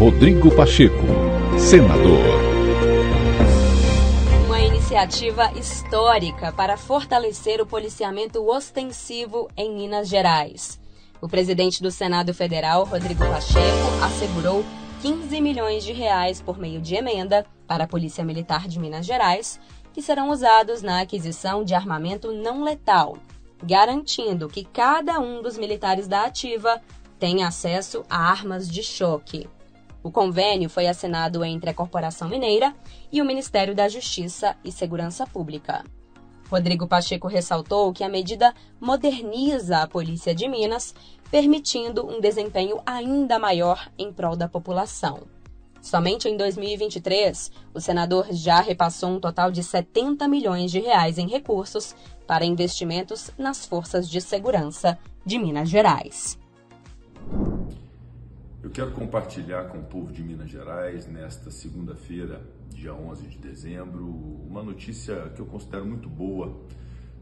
Rodrigo Pacheco, senador. Uma iniciativa histórica para fortalecer o policiamento ostensivo em Minas Gerais. O presidente do Senado Federal, Rodrigo Pacheco, assegurou 15 milhões de reais por meio de emenda para a Polícia Militar de Minas Gerais, que serão usados na aquisição de armamento não letal, garantindo que cada um dos militares da ativa tenha acesso a armas de choque. O convênio foi assinado entre a Corporação Mineira e o Ministério da Justiça e Segurança Pública. Rodrigo Pacheco ressaltou que a medida moderniza a Polícia de Minas, permitindo um desempenho ainda maior em prol da população. Somente em 2023, o senador já repassou um total de 70 milhões de reais em recursos para investimentos nas forças de segurança de Minas Gerais. Eu quero compartilhar com o povo de Minas Gerais, nesta segunda-feira, dia 11 de dezembro, uma notícia que eu considero muito boa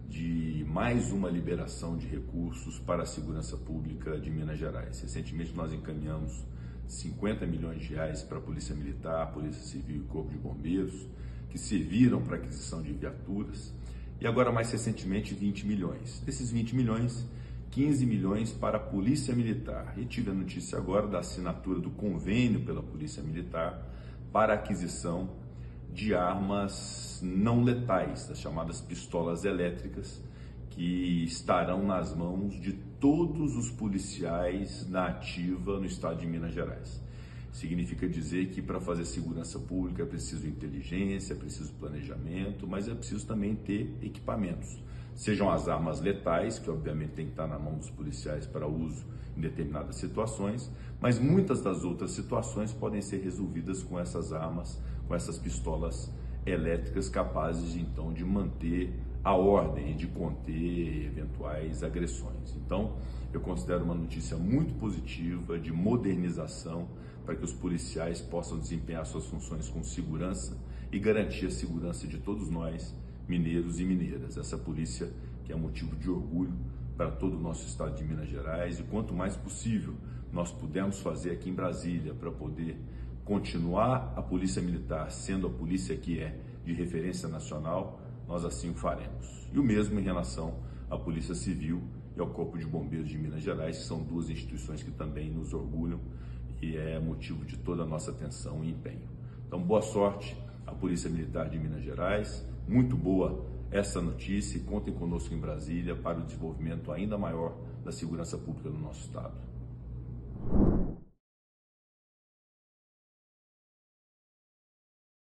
de mais uma liberação de recursos para a segurança pública de Minas Gerais. Recentemente nós encaminhamos 50 milhões de reais para a Polícia Militar, Polícia Civil e Corpo de Bombeiros, que serviram para aquisição de viaturas, e agora mais recentemente 20 milhões. Desses 20 milhões, 15 milhões para a Polícia Militar. E tive a notícia agora da assinatura do convênio pela Polícia Militar para aquisição de armas não letais, as chamadas pistolas elétricas, que estarão nas mãos de todos os policiais da ativa no estado de Minas Gerais. Significa dizer que para fazer segurança pública é preciso inteligência, é preciso planejamento, mas é preciso também ter equipamentos. Sejam as armas letais, que obviamente tem que estar na mão dos policiais para uso em determinadas situações, mas muitas das outras situações podem ser resolvidas com essas armas, com essas pistolas elétricas capazes então de manter a ordem e de conter eventuais agressões. Então, eu considero uma notícia muito positiva de modernização para que os policiais possam desempenhar suas funções com segurança e garantir a segurança de todos nós mineiros e mineiras. Essa polícia que é motivo de orgulho para todo o nosso estado de Minas Gerais e quanto mais possível nós pudermos fazer aqui em Brasília para poder continuar a Polícia Militar sendo a polícia que é de referência nacional, nós assim o faremos. E o mesmo em relação à Polícia Civil e ao Corpo de Bombeiros de Minas Gerais, que são duas instituições que também nos orgulham e é motivo de toda a nossa atenção e empenho. Então, boa sorte à Polícia Militar de Minas Gerais, muito boa essa notícia e contem conosco em Brasília para o desenvolvimento ainda maior da segurança pública no nosso Estado.